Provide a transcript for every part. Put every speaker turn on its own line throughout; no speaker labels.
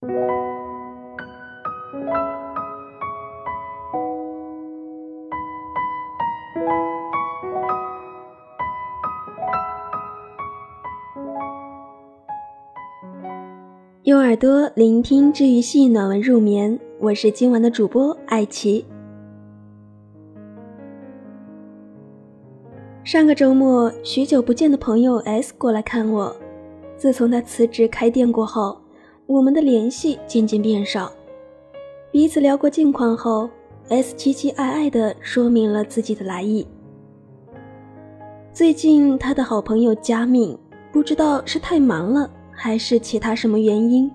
用耳朵聆听治愈系暖文入眠，我是今晚的主播艾琪。上个周末，许久不见的朋友 S 过来看我。自从他辞职开店过后，我们的联系渐渐变少。彼此聊过近况后，S 期期艾艾地说明了自己的来意。最近，他的好朋友佳敏不知道是太忙了。还是其他什么原因，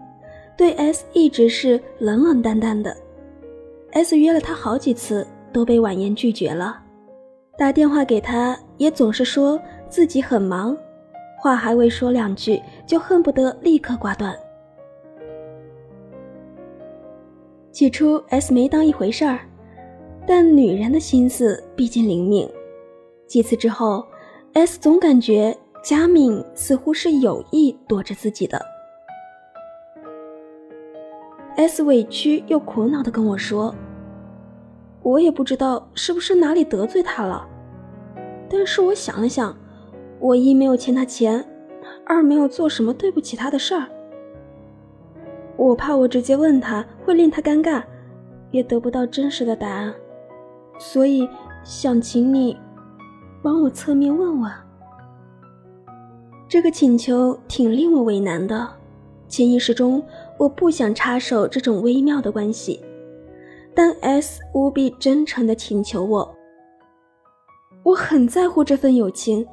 对 S 一直是冷冷淡淡的。S 约了他好几次，都被婉言拒绝了。打电话给他，也总是说自己很忙，话还未说两句，就恨不得立刻挂断。起初 S 没当一回事儿，但女人的心思毕竟灵敏。几次之后，S 总感觉。佳敏似乎是有意躲着自己的。S 委屈又苦恼的跟我说：“我也不知道是不是哪里得罪他了，但是我想了想，我一没有欠他钱，二没有做什么对不起他的事儿。我怕我直接问他会令他尴尬，也得不到真实的答案，所以想请你帮我侧面问问。”这个请求挺令我为难的，潜意识中我不想插手这种微妙的关系，但 S 无比真诚地请求我，我很在乎这份友情，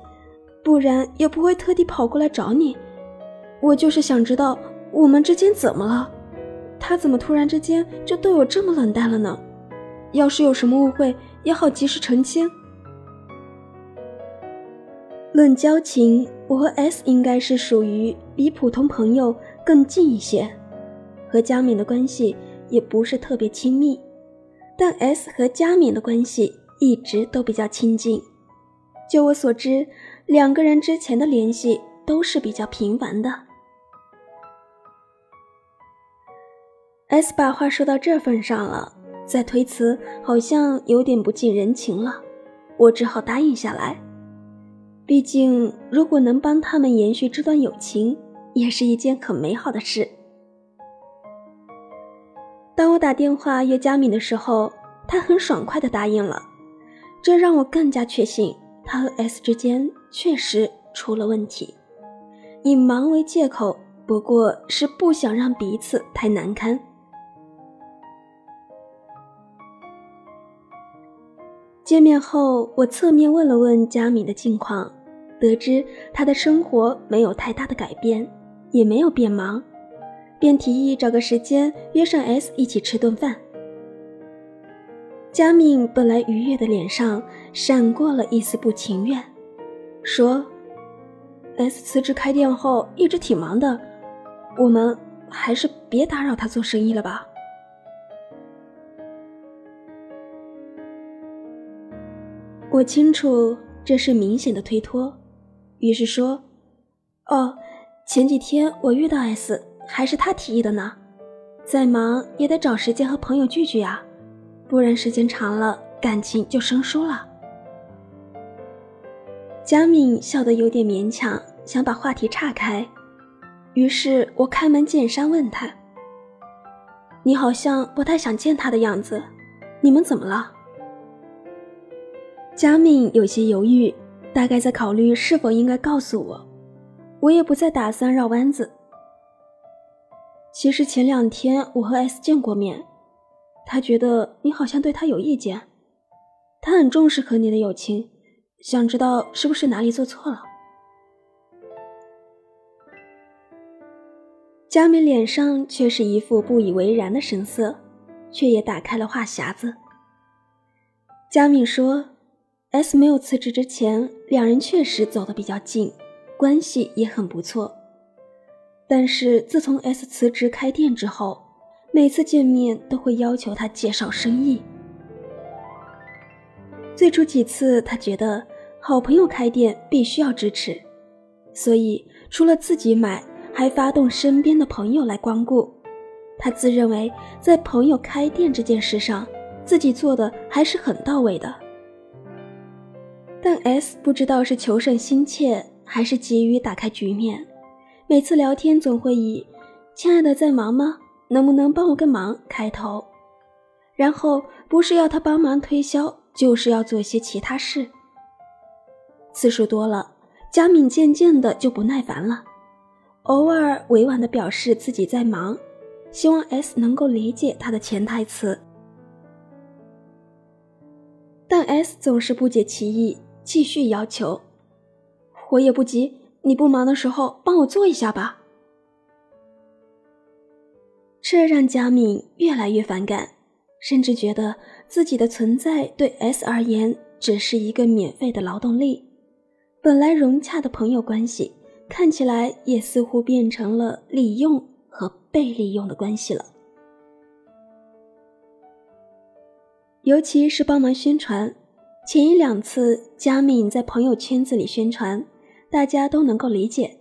不然也不会特地跑过来找你。我就是想知道我们之间怎么了，他怎么突然之间就对我这么冷淡了呢？要是有什么误会，也好及时澄清。论交情。我和 S 应该是属于比普通朋友更近一些，和佳敏的关系也不是特别亲密，但 S 和佳敏的关系一直都比较亲近。就我所知，两个人之前的联系都是比较频繁的。S 把话说到这份上了，再推辞好像有点不近人情了，我只好答应下来。毕竟，如果能帮他们延续这段友情，也是一件很美好的事。当我打电话约佳敏的时候，他很爽快的答应了，这让我更加确信他和 S 之间确实出了问题。以忙为借口，不过是不想让彼此太难堪。见面后，我侧面问了问佳敏的近况。得知她的生活没有太大的改变，也没有变忙，便提议找个时间约上 S 一起吃顿饭。佳敏本来愉悦的脸上闪过了一丝不情愿，说：“S 辞职开店后一直挺忙的，我们还是别打扰他做生意了吧。”我清楚这是明显的推脱。于是说：“哦，前几天我遇到 S，还是他提议的呢。再忙也得找时间和朋友聚聚啊，不然时间长了感情就生疏了。”佳敏笑得有点勉强，想把话题岔开。于是我开门见山问他：“你好像不太想见他的样子，你们怎么了？”佳敏有些犹豫。大概在考虑是否应该告诉我，我也不再打算绕弯子。其实前两天我和 S 见过面，他觉得你好像对他有意见，他很重视和你的友情，想知道是不是哪里做错了。佳敏脸上却是一副不以为然的神色，却也打开了话匣子。佳敏说。S 没有辞职之前，两人确实走得比较近，关系也很不错。但是自从 S 辞职开店之后，每次见面都会要求他介绍生意。最初几次，他觉得好朋友开店必须要支持，所以除了自己买，还发动身边的朋友来光顾，他自认为在朋友开店这件事上，自己做的还是很到位的。但 S 不知道是求胜心切，还是急于打开局面，每次聊天总会以“亲爱的，在忙吗？能不能帮我个忙？”开头，然后不是要他帮忙推销，就是要做些其他事。次数多了，佳敏渐渐的就不耐烦了，偶尔委婉的表示自己在忙。希望 S 能够理解他的潜台词，但 S 总是不解其意，继续要求：“我也不急，你不忙的时候帮我做一下吧。”这让佳敏越来越反感，甚至觉得自己的存在对 S 而言只是一个免费的劳动力。本来融洽的朋友关系，看起来也似乎变成了利用。和被利用的关系了，尤其是帮忙宣传。前一两次，佳敏在朋友圈子里宣传，大家都能够理解，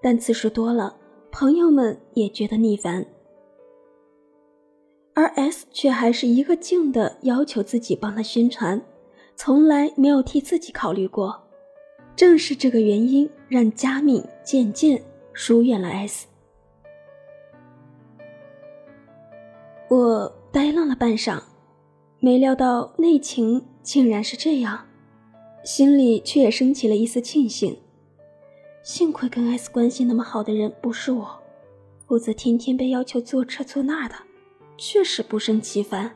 但次数多了，朋友们也觉得腻烦。而 S 却还是一个劲的要求自己帮他宣传，从来没有替自己考虑过。正是这个原因，让佳敏渐渐疏远了 S。我呆愣了半晌，没料到内情竟然是这样，心里却也升起了一丝庆幸。幸亏跟 S 关系那么好的人不是我，否则天天被要求做这做那的，确实不胜其烦。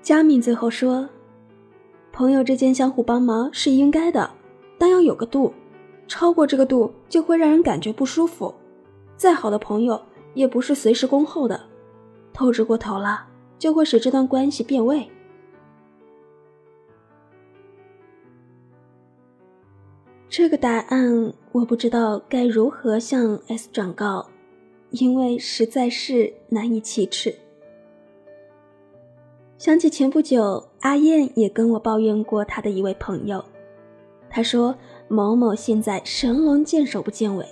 佳敏最后说：“朋友之间相互帮忙是应该的，但要有个度，超过这个度就会让人感觉不舒服。”再好的朋友也不是随时恭候的，透支过头了就会使这段关系变味。这个答案我不知道该如何向 S 转告，因为实在是难以启齿。想起前不久阿燕也跟我抱怨过她的一位朋友，她说某某现在神龙见首不见尾。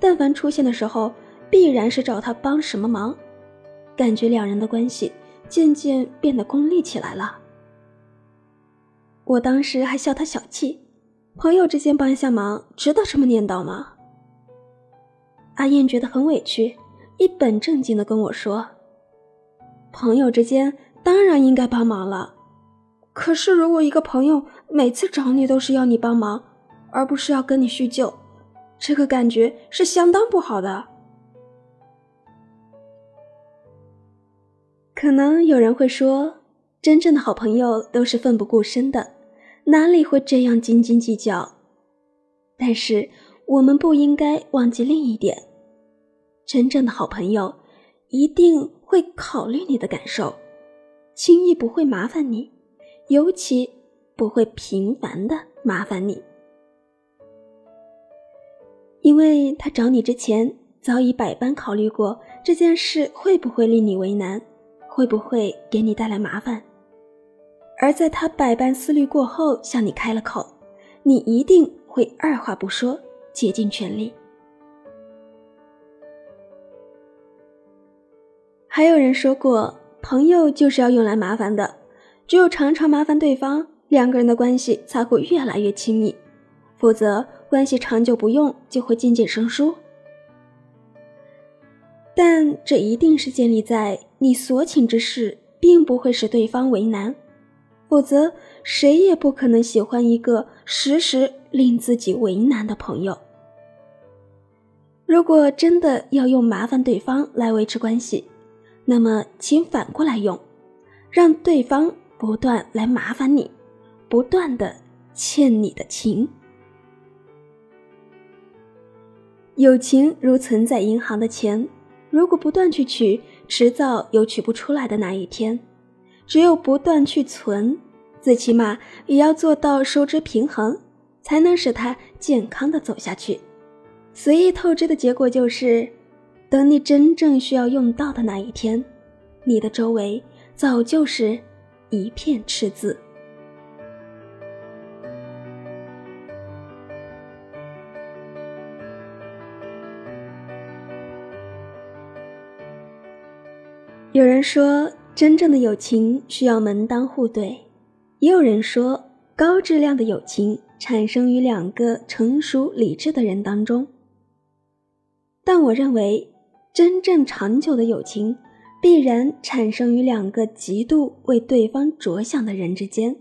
但凡出现的时候，必然是找他帮什么忙，感觉两人的关系渐渐变得功利起来了。我当时还笑他小气，朋友之间帮一下忙，值得这么念叨吗？阿燕觉得很委屈，一本正经的跟我说：“朋友之间当然应该帮忙了，可是如果一个朋友每次找你都是要你帮忙，而不是要跟你叙旧。”这个感觉是相当不好的。可能有人会说，真正的好朋友都是奋不顾身的，哪里会这样斤斤计较？但是我们不应该忘记另一点：真正的好朋友一定会考虑你的感受，轻易不会麻烦你，尤其不会频繁的麻烦你。因为他找你之前，早已百般考虑过这件事会不会令你为难，会不会给你带来麻烦，而在他百般思虑过后向你开了口，你一定会二话不说，竭尽全力。还有人说过，朋友就是要用来麻烦的，只有常常麻烦对方，两个人的关系才会越来越亲密，否则。关系长久不用，就会渐渐生疏。但这一定是建立在你所请之事并不会使对方为难，否则谁也不可能喜欢一个时时令自己为难的朋友。如果真的要用麻烦对方来维持关系，那么请反过来用，让对方不断来麻烦你，不断的欠你的情。友情如存在银行的钱，如果不断去取，迟早有取不出来的那一天。只有不断去存，最起码也要做到收支平衡，才能使它健康的走下去。随意透支的结果就是，等你真正需要用到的那一天，你的周围早就是一片赤字。有人说，真正的友情需要门当户对；也有人说，高质量的友情产生于两个成熟理智的人当中。但我认为，真正长久的友情，必然产生于两个极度为对方着想的人之间。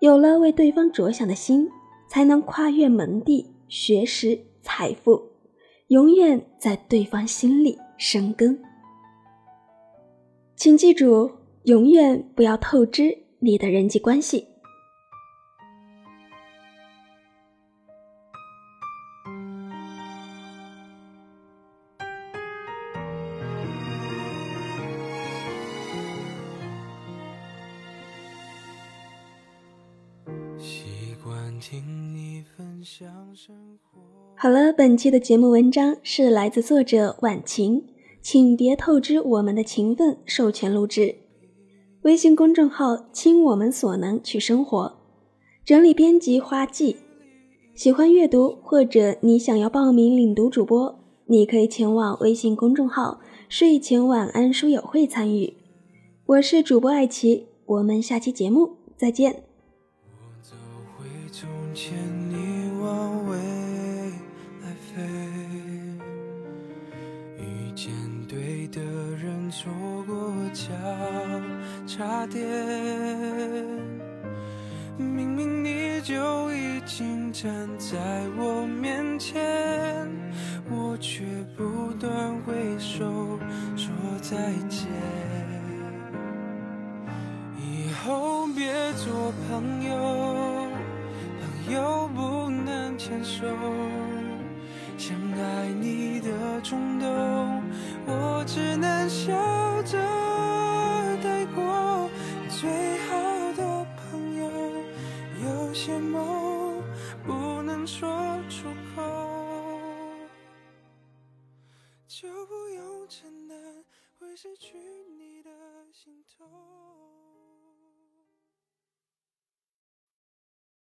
有了为对方着想的心，才能跨越门第、学识、财富，永远在对方心里生根。请记住，永远不要透支你的人际关系。好了，本期的节目文章是来自作者晚晴。请别透支我们的情分，授权录制。微信公众号“倾我们所能去生活”，整理编辑花季。喜欢阅读或者你想要报名领读主播，你可以前往微信公众号“睡前晚安书友会”参与。我是主播艾琪，我们下期节目再见。我走回从前你往的人错过交叉点，明明你就已经站在我面前，我却不断挥手说再见。以后别做朋友，朋友不能牵手，想爱你的冲动，失去你的心痛。